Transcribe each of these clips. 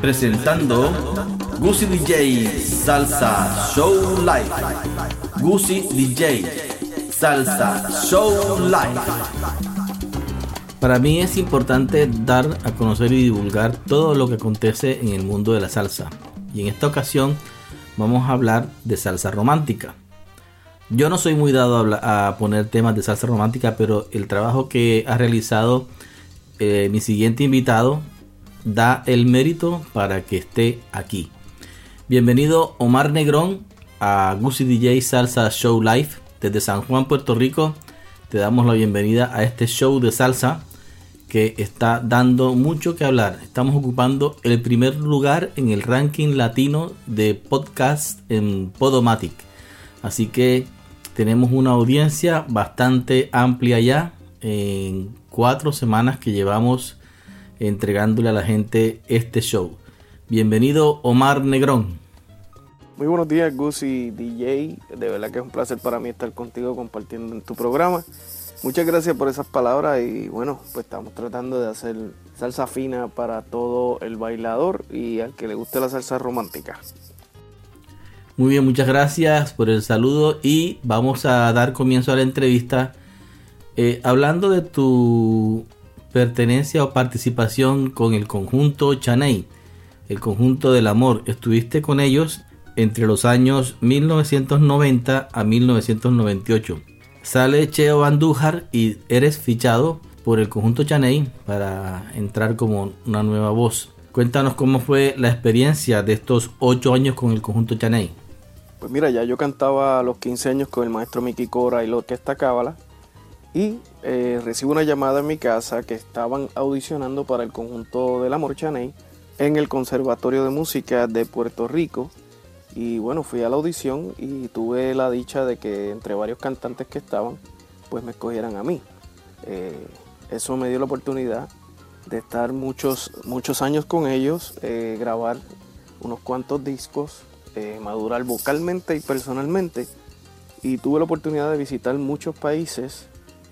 Presentando Gucci DJ Salsa Show Live. Gucci DJ Salsa Show Live. Para mí es importante dar a conocer y divulgar todo lo que acontece en el mundo de la salsa. Y en esta ocasión vamos a hablar de salsa romántica. Yo no soy muy dado a, poner temas de salsa romántica, pero el trabajo que ha realizado eh, mi siguiente invitado da el mérito para que esté aquí. Bienvenido Omar Negrón a Gucci DJ Salsa Show Live. Desde San Juan, Puerto Rico, te damos la bienvenida a este show de salsa que está dando mucho que hablar. Estamos ocupando el primer lugar en el ranking latino de podcast en Podomatic. Así que tenemos una audiencia bastante amplia ya en cuatro semanas que llevamos entregándole a la gente este show. Bienvenido Omar Negrón. Muy buenos días, Gus y DJ. De verdad que es un placer para mí estar contigo compartiendo en tu programa. Muchas gracias por esas palabras y bueno, pues estamos tratando de hacer salsa fina para todo el bailador y al que le guste la salsa romántica. Muy bien, muchas gracias por el saludo y vamos a dar comienzo a la entrevista eh, hablando de tu pertenencia o participación con el conjunto Chaney, el conjunto del amor. Estuviste con ellos entre los años 1990 a 1998. Sale Cheo Andújar y eres fichado por el conjunto Chaney para entrar como una nueva voz. Cuéntanos cómo fue la experiencia de estos 8 años con el conjunto Chaney. Pues mira, ya yo cantaba a los 15 años con el maestro Miki Cora y la orquesta Cábala y eh, recibo una llamada en mi casa que estaban audicionando para el conjunto del Amor Chaney en el Conservatorio de Música de Puerto Rico y bueno, fui a la audición y tuve la dicha de que entre varios cantantes que estaban, pues me escogieran a mí. Eh, eso me dio la oportunidad de estar muchos, muchos años con ellos, eh, grabar unos cuantos discos, eh, madurar vocalmente y personalmente. Y tuve la oportunidad de visitar muchos países,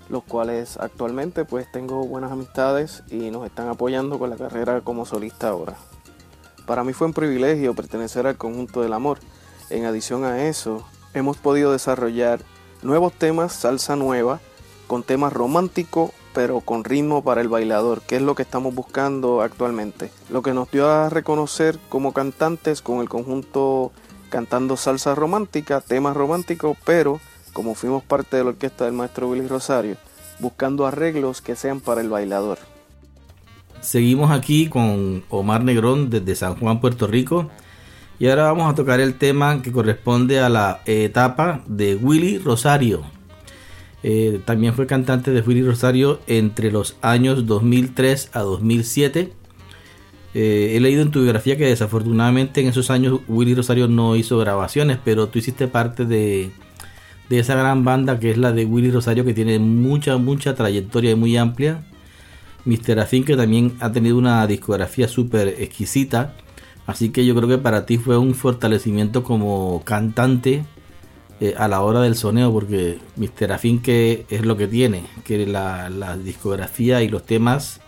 los cuales actualmente pues tengo buenas amistades y nos están apoyando con la carrera como solista ahora. Para mí fue un privilegio pertenecer al conjunto del amor. En adición a eso, hemos podido desarrollar nuevos temas, salsa nueva, con temas románticos, pero con ritmo para el bailador, que es lo que estamos buscando actualmente. Lo que nos dio a reconocer como cantantes con el conjunto cantando salsa romántica, temas románticos, pero como fuimos parte de la orquesta del maestro Willy Rosario, buscando arreglos que sean para el bailador. Seguimos aquí con Omar Negrón desde San Juan, Puerto Rico. Y ahora vamos a tocar el tema que corresponde a la etapa de Willy Rosario. Eh, también fue cantante de Willy Rosario entre los años 2003 a 2007. Eh, he leído en tu biografía que desafortunadamente en esos años Willy Rosario no hizo grabaciones, pero tú hiciste parte de, de esa gran banda que es la de Willy Rosario que tiene mucha, mucha trayectoria y muy amplia Mr. Afin que también ha tenido una discografía súper exquisita. Así que yo creo que para ti fue un fortalecimiento como cantante eh, a la hora del soneo, porque Mr. Afin que es lo que tiene, que la, discografía y los temas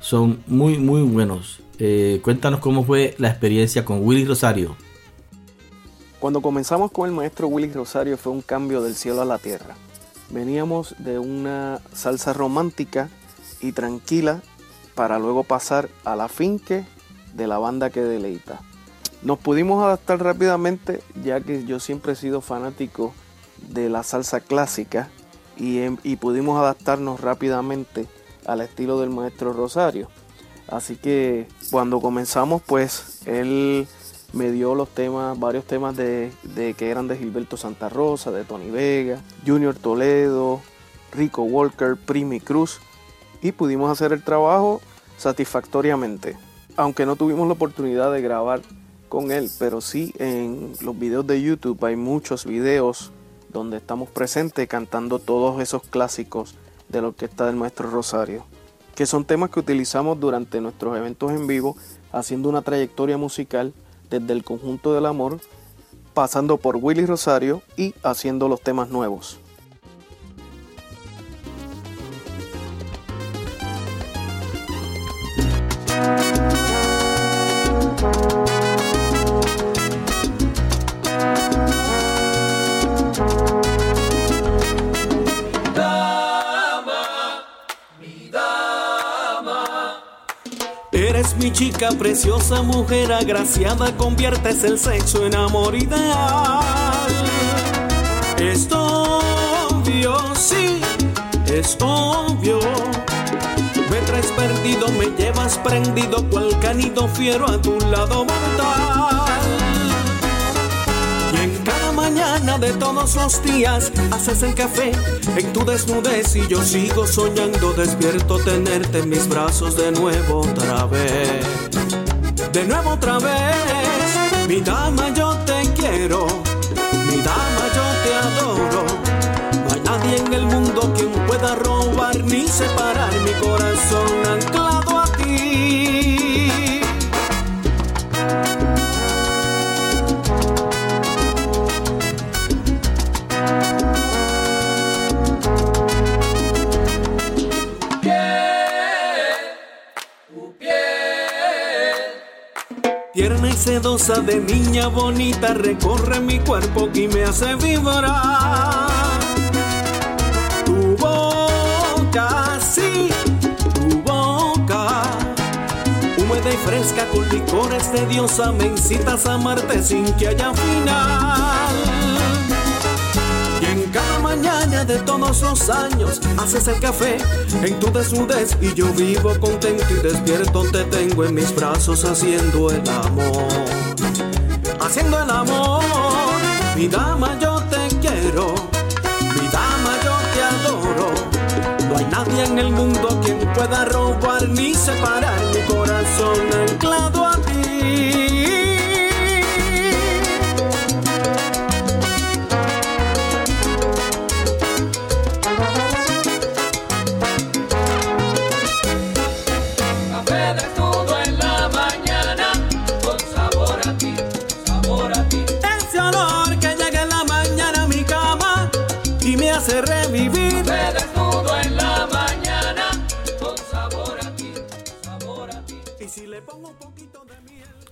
son muy muy buenos. Eh, cuéntanos cómo fue la experiencia con Willy Rosario. Cuando comenzamos con el maestro Willy Rosario fue un cambio del cielo a la tierra. Veníamos de una salsa romántica y tranquila para luego pasar a la finque de la banda que deleita. Nos pudimos adaptar rápidamente ya que yo siempre he sido fanático de la salsa clásica y, em, y pudimos adaptarnos rápidamente al estilo del maestro Rosario. Así que cuando comenzamos, pues él me dio los temas, varios temas de, que eran de Gilberto Santa Rosa, de Tony Vega, Junior Toledo, Rico Walker, Primi Cruz y pudimos hacer el trabajo satisfactoriamente. Aunque no tuvimos la oportunidad de grabar con él, pero sí en los videos de YouTube hay muchos videos donde estamos presentes cantando todos esos clásicos de la orquesta del maestro Rosario, que son temas que utilizamos durante nuestros eventos en vivo, haciendo una trayectoria musical desde el conjunto del amor, pasando por Willy Rosario y haciendo los temas nuevos. Mi chica preciosa, mujer agraciada, conviertes el sexo en amor ideal. Es obvio, sí, es obvio. Me traes perdido, me llevas prendido, cual canito fiero a tu lado mortal mañana de todos los días haces el café en tu desnudez y yo sigo soñando despierto tenerte en mis brazos de nuevo otra vez. De nuevo otra vez, mi dama yo te quiero, mi dama yo te adoro. No hay nadie en el mundo quien pueda robar ni separar mi corazón sedosa de niña bonita recorre mi cuerpo y me hace vibrar. Tu boca, sí, tu boca. Húmeda y fresca con licores de diosa me incitas a amarte sin que haya final mañana de todos los años haces el café en tu desnudez y yo vivo contento y despierto te tengo en mis brazos haciendo el amor. Haciendo el amor, mi dama yo te quiero, mi dama yo te adoro. No hay nadie en el mundo quien pueda robar ni separar mi corazón anclado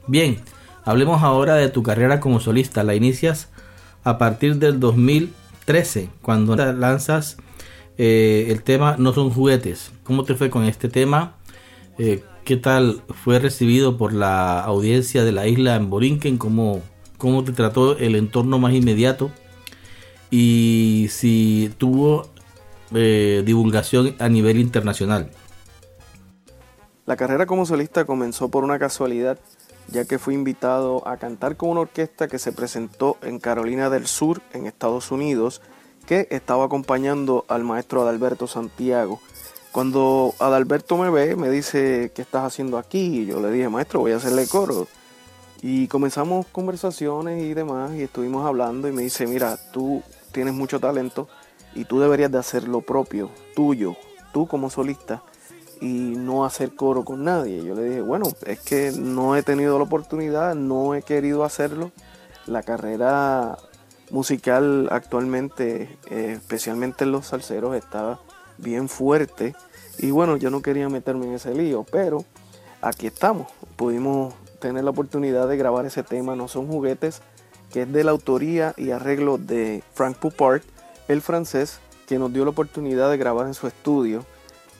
Bien, hablemos ahora de tu carrera como solista. La inicias a partir del 2013, cuando lanzas eh, el tema No son juguetes. ¿Cómo te fue con este tema? Eh, ¿Qué tal fue recibido por la audiencia de la isla en Borinquen? ¿Cómo, ¿Cómo te trató el entorno más inmediato? Y si tuvo eh, divulgación a nivel internacional. La carrera como solista comenzó por una casualidad ya que fui invitado a cantar con una orquesta que se presentó en Carolina del Sur, en Estados Unidos, que estaba acompañando al maestro Adalberto Santiago. Cuando Adalberto me ve, me dice, ¿qué estás haciendo aquí? Y yo le dije, maestro, voy a hacerle coro. Y comenzamos conversaciones y demás, y estuvimos hablando, y me dice, mira, tú tienes mucho talento y tú deberías de hacer lo propio, tuyo, tú como solista y no hacer coro con nadie. Yo le dije, bueno, es que no he tenido la oportunidad, no he querido hacerlo. La carrera musical actualmente, eh, especialmente en los salseros, estaba bien fuerte. Y bueno, yo no quería meterme en ese lío, pero aquí estamos. Pudimos tener la oportunidad de grabar ese tema, No son juguetes, que es de la autoría y arreglo de Frank Poupart, el francés, que nos dio la oportunidad de grabar en su estudio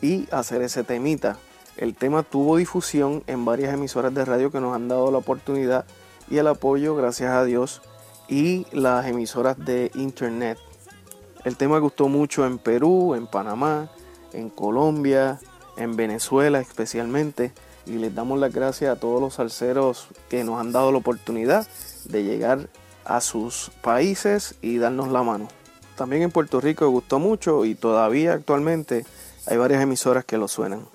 y hacer ese temita. El tema tuvo difusión en varias emisoras de radio que nos han dado la oportunidad y el apoyo, gracias a Dios, y las emisoras de internet. El tema gustó mucho en Perú, en Panamá, en Colombia, en Venezuela especialmente. Y les damos las gracias a todos los salseros que nos han dado la oportunidad de llegar a sus países y darnos la mano. También en Puerto Rico gustó mucho y todavía actualmente hay varias emisoras que lo suenan.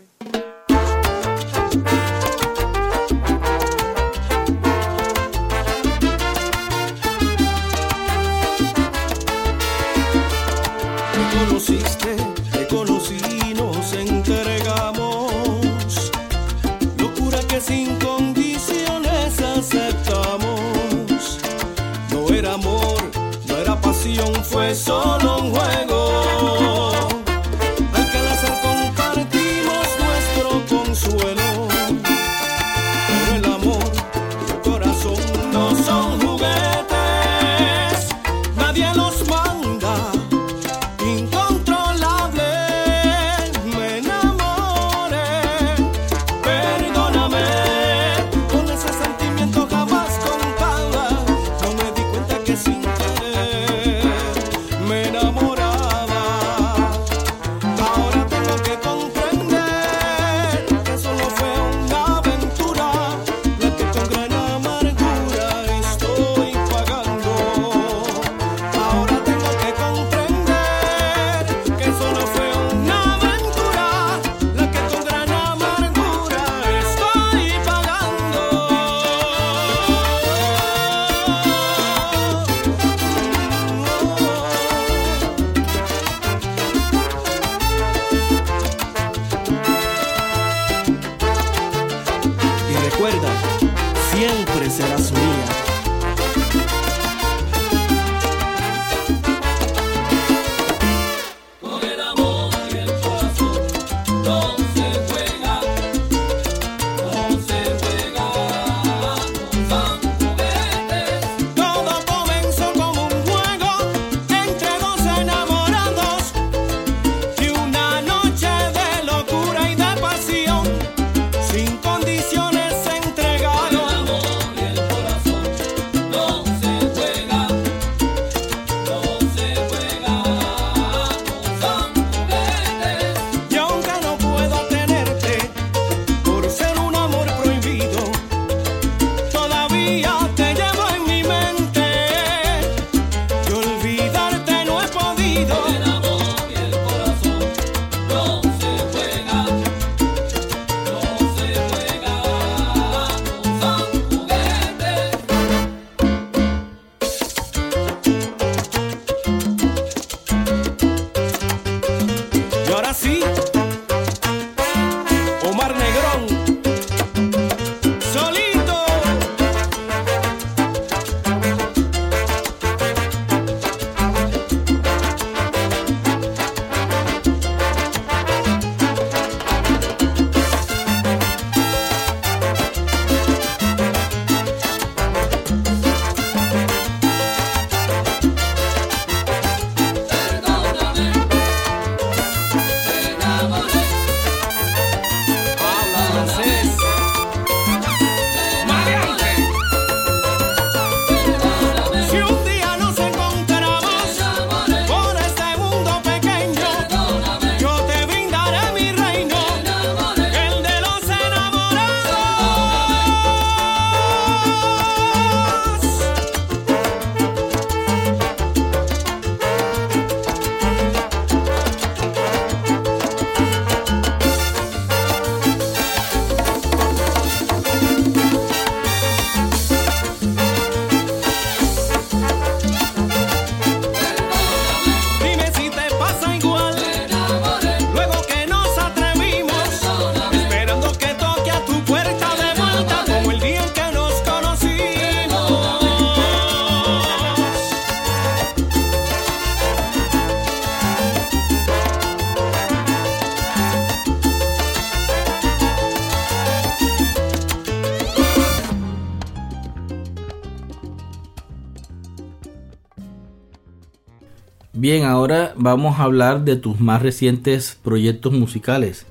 Bien, ahora vamos a hablar de tus más recientes proyectos musicales.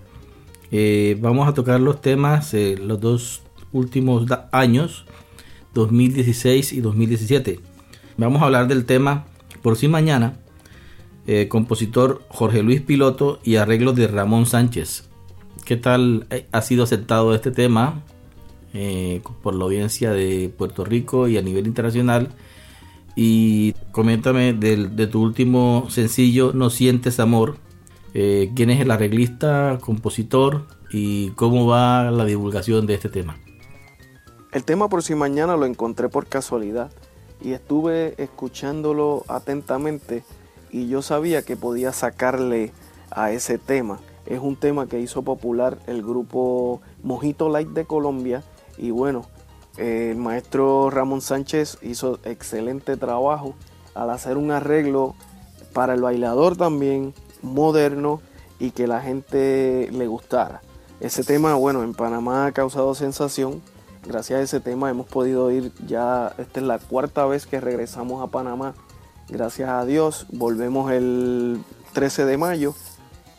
Eh, vamos a tocar los temas eh, los dos últimos años, 2016 y 2017. Vamos a hablar del tema Por si mañana, eh, compositor Jorge Luis Piloto y arreglos de Ramón Sánchez. ¿Qué tal eh, ha sido aceptado este tema por la audiencia de Puerto Rico y a nivel internacional? Y coméntame de tu último sencillo, No sientes amor. ¿Quién es el arreglista, compositor y cómo va la divulgación de este tema? El tema por si mañana lo encontré por casualidad y estuve escuchándolo atentamente y yo sabía que podía sacarle a ese tema. Es un tema que hizo popular el grupo Mojito Light de Colombia y bueno, el maestro Ramón Sánchez hizo excelente trabajo al hacer un arreglo para el bailador también moderno y que la gente le gustara. Ese tema, bueno, en Panamá ha causado sensación. Gracias a ese tema hemos podido ir ya, esta es la cuarta vez que regresamos a Panamá Gracias a Dios, volvemos el 13 de mayo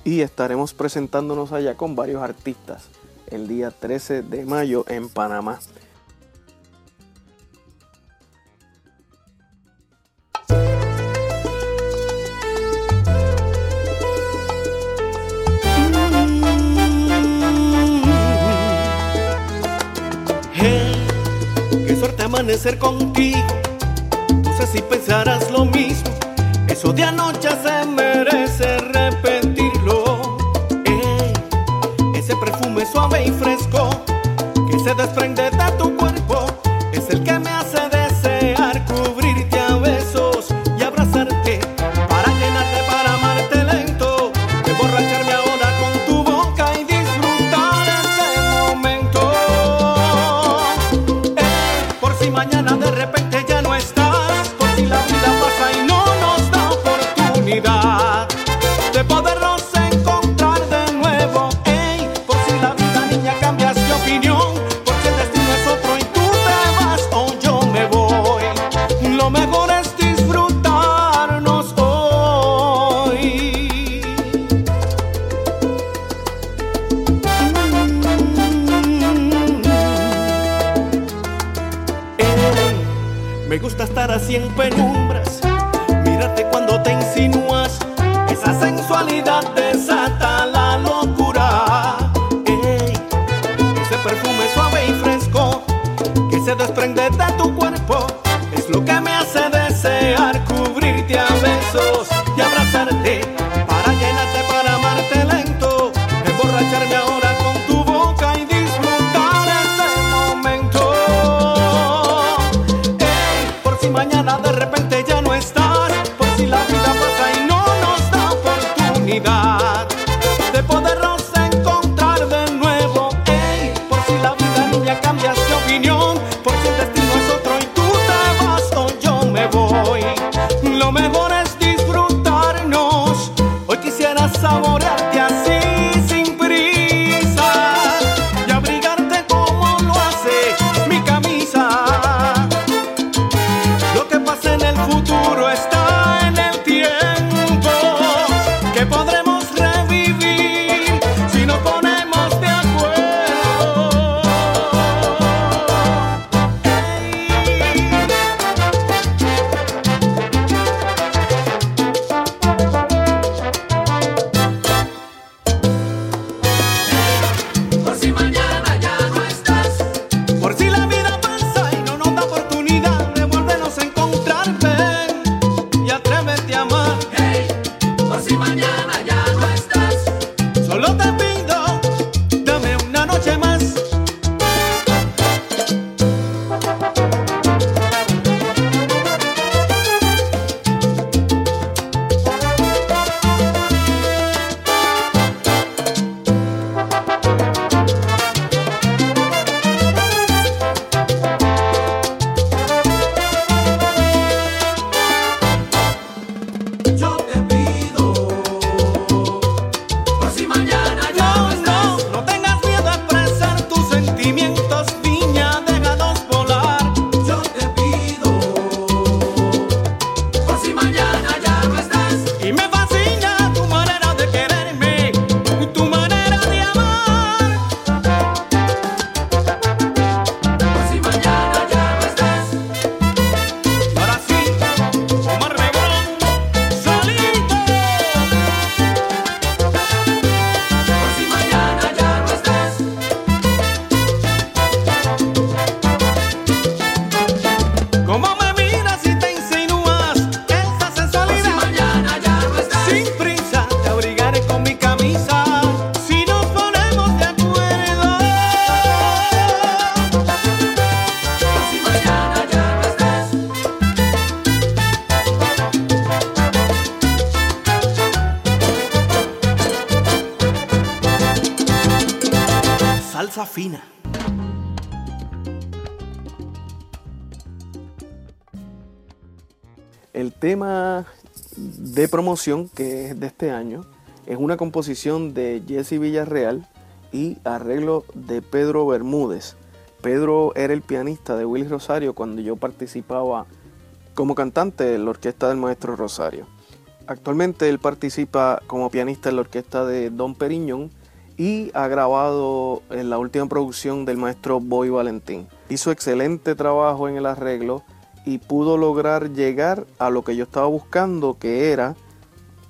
y estaremos presentándonos allá con varios artistas el día 13 de mayo en Panamá. Amanecer contigo si pensarás lo mismo. Eso de anoche se merece repetirlo. ese perfume suave y fresco que se desprende de El tema de promoción que es de este año es una composición de Jesse Villarreal y arreglo de Pedro Bermúdez. Pedro era el pianista de Willy Rosario cuando yo participaba como cantante en la orquesta del maestro Rosario. Actualmente él participa como pianista en la orquesta de Don Periñón y ha grabado en la última producción del maestro Boy Valentín. Hizo excelente trabajo en el arreglo y pudo lograr llegar a lo que yo estaba buscando, que era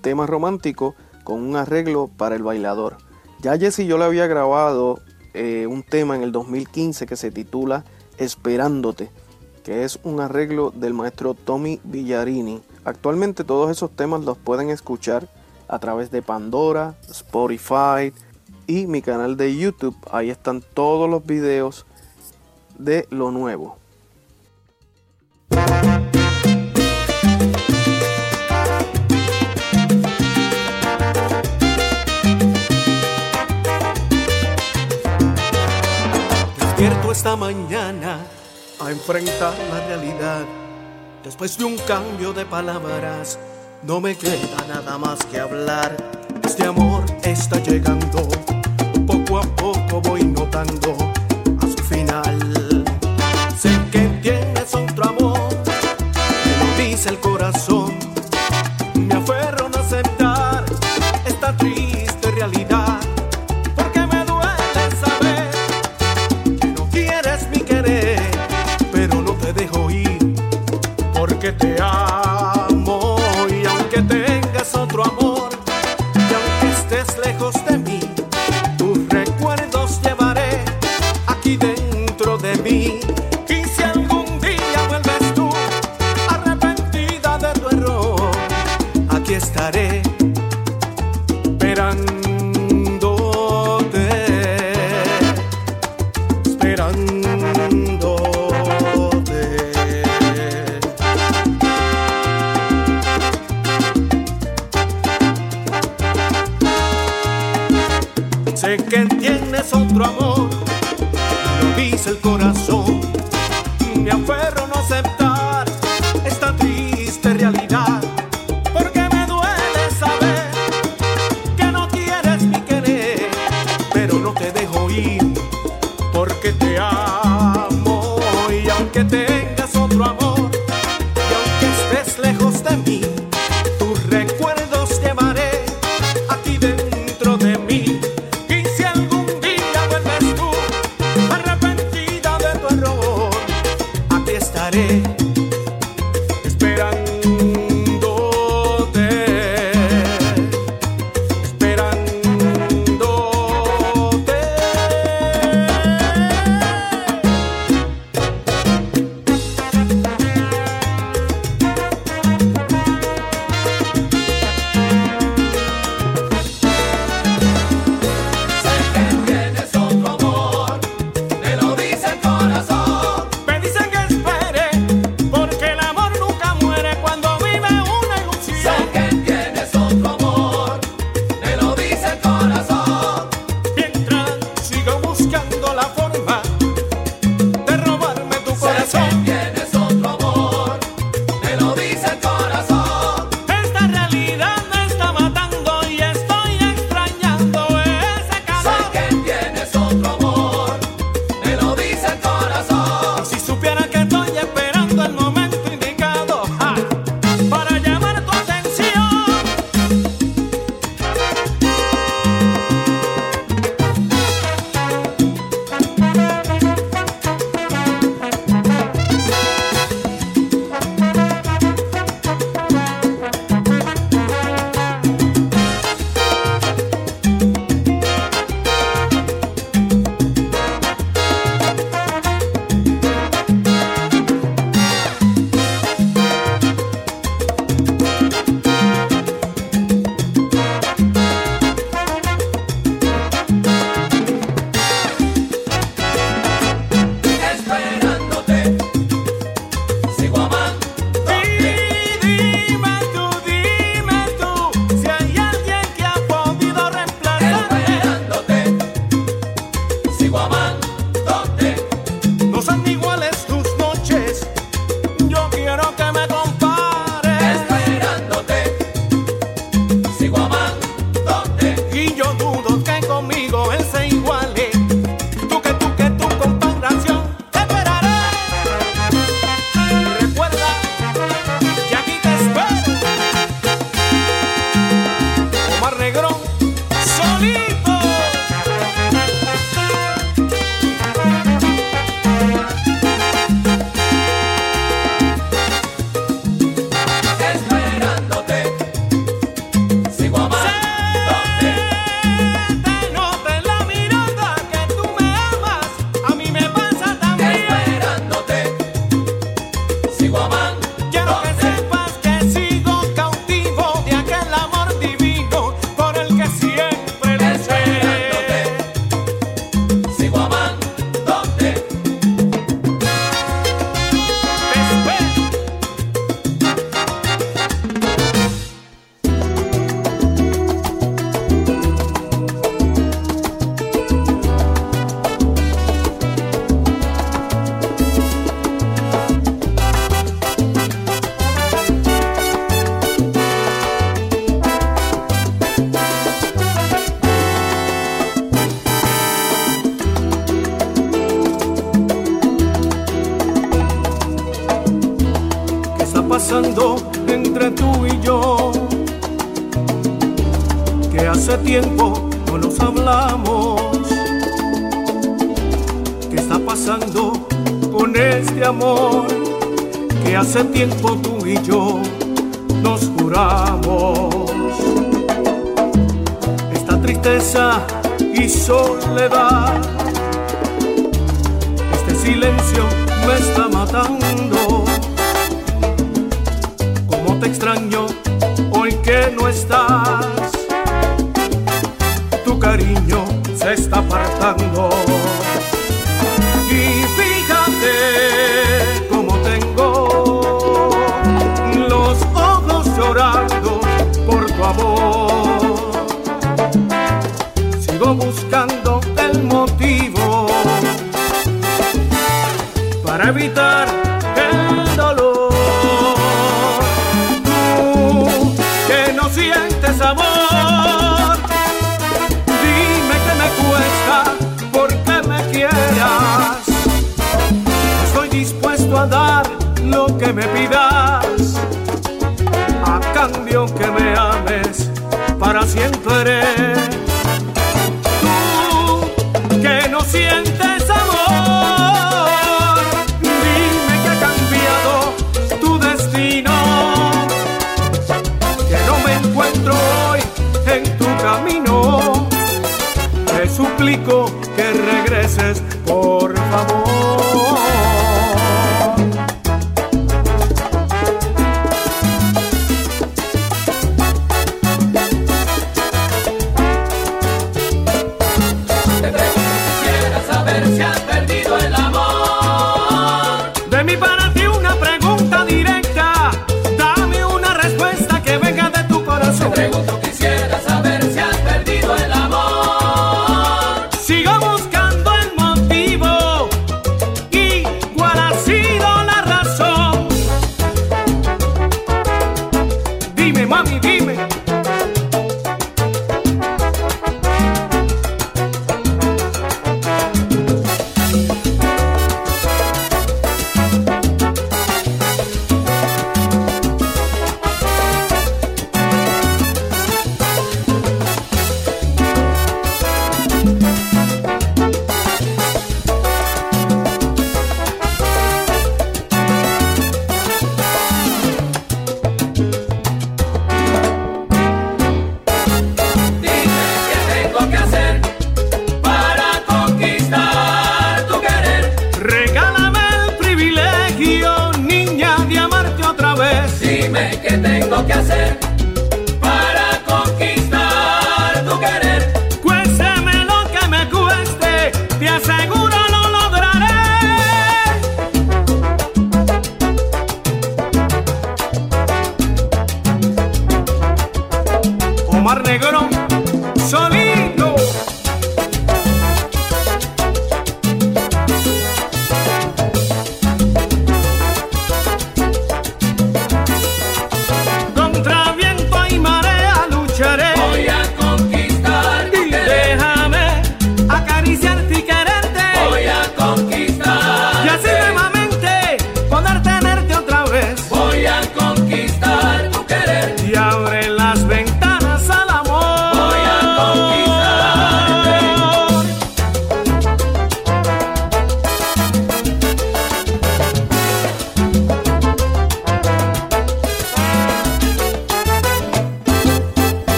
tema romántico con un arreglo para el bailador. Ya Jesse yo le había grabado eh, un tema en el 2015 que se titula Esperándote, que es un arreglo del maestro Tommy Villarini. Actualmente todos esos temas los pueden escuchar a través de Pandora, Spotify y mi canal de YouTube. Ahí están todos los videos de lo nuevo. Esta mañana a enfrentar la realidad. Después de un cambio de palabras, no me queda nada más que hablar. Este amor está llegando, poco a poco voy notando a su final. Sé que tienes otro amor, me lo el corazón. El corazón. Por tu amor. Sigo buscando el motivo para evitar siempre.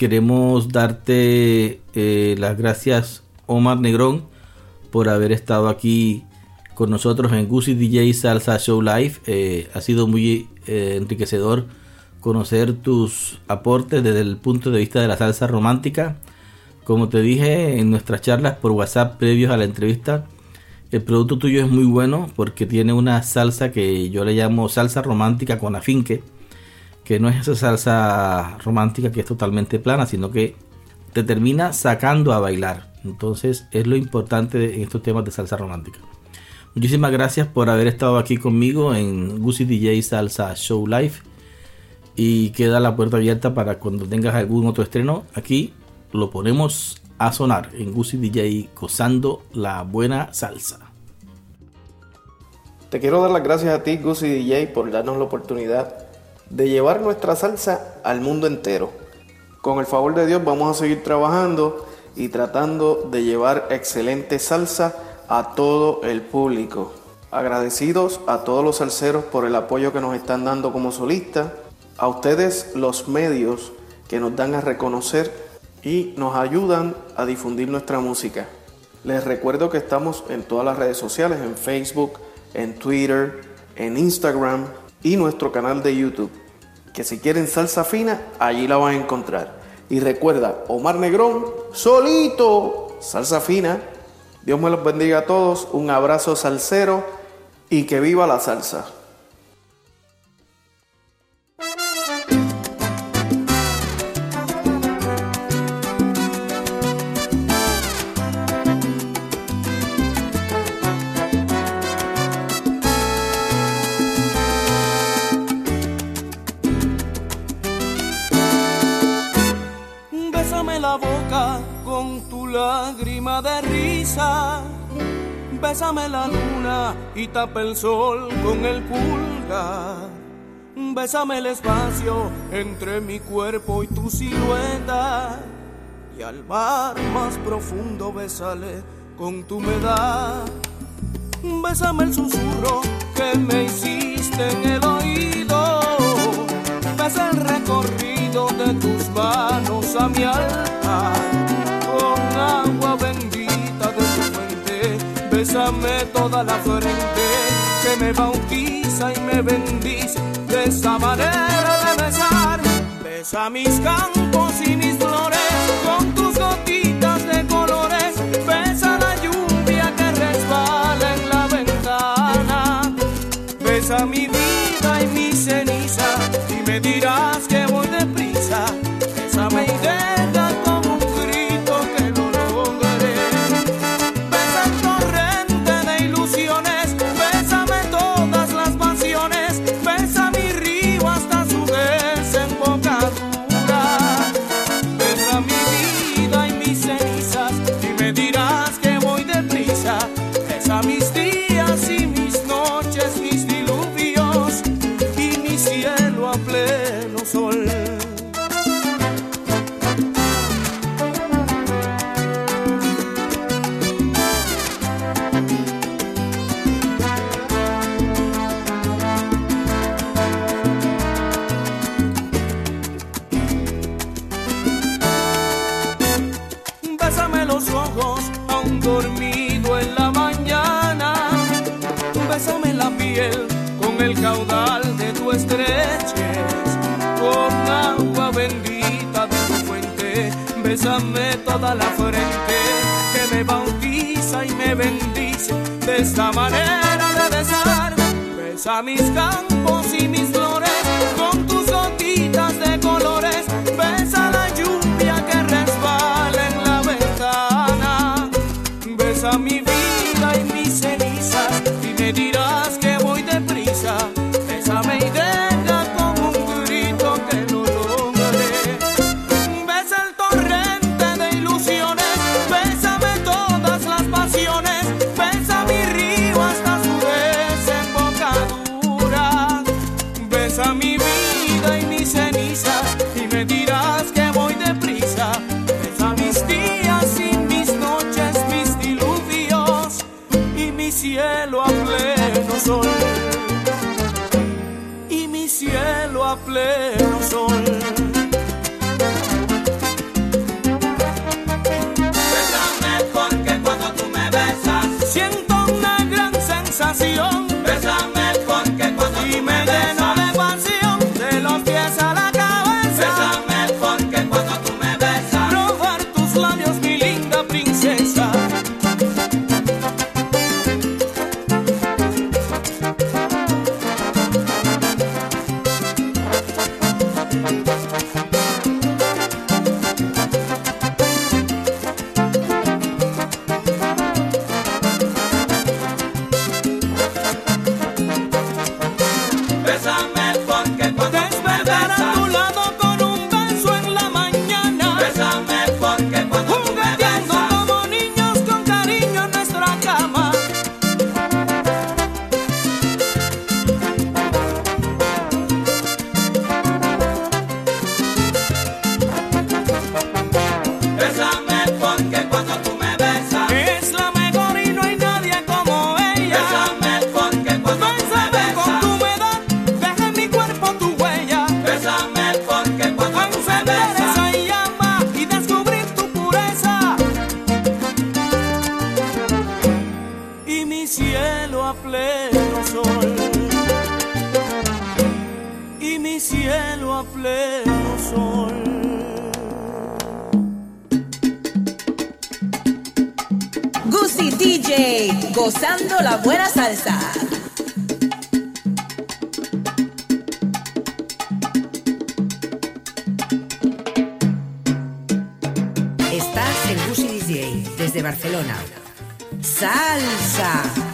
Queremos darte eh, las gracias, Omar Negrón, por haber estado aquí con nosotros en Gucci DJ Salsa Show Live. Eh, ha sido muy eh, enriquecedor conocer tus aportes desde el punto de vista de la salsa romántica. Como te dije en nuestras charlas por WhatsApp previos a la entrevista, el producto tuyo es muy bueno porque tiene una salsa que yo le llamo salsa romántica con afinque que no es esa salsa romántica que es totalmente plana, sino que te termina sacando a bailar. Entonces es lo importante en estos temas de salsa romántica. Muchísimas gracias por haber estado aquí conmigo en Gucci DJ Salsa Show Live. Y queda la puerta abierta para cuando tengas algún otro estreno. Aquí lo ponemos a sonar en Gucci DJ gozando la buena salsa. Te quiero dar las gracias a ti, Gusi DJ, por darnos la oportunidad de llevar nuestra salsa al mundo entero. Con el favor de Dios vamos a seguir trabajando y tratando de llevar excelente salsa a todo el público. Agradecidos a todos los salseros por el apoyo que nos están dando como solistas, a ustedes los medios que nos dan a reconocer y nos ayudan a difundir nuestra música. Les recuerdo que estamos en todas las redes sociales, en Facebook, en Twitter, en Instagram y nuestro canal de YouTube. Que si quieren salsa fina, allí la van a encontrar. Y recuerda, Omar Negrón, solito, salsa fina. Dios me los bendiga a todos, un abrazo salsero y que viva la salsa. Lágrima de risa Bésame la luna y tapa el sol con el pulgar. Bésame el espacio entre mi cuerpo y tu silueta. Y al mar más profundo bésale con tu humedad. Bésame el susurro que me hiciste en el oído. Besa el recorrido de tus manos a mi alma agua Bésame toda la frente que me bautiza y me bendice de esa manera de besar. Besa mis campos y mis flores con tus gotitas de colores. Besa la lluvia que resbala en la ventana. Besa mi vida Bésame toda la frente que me bautiza y me bendice de esta manera de besar. Besa mis campos y sensación. Gucci DJ, gozando la buena salsa. Estás en Gucci DJ desde Barcelona. Salsa.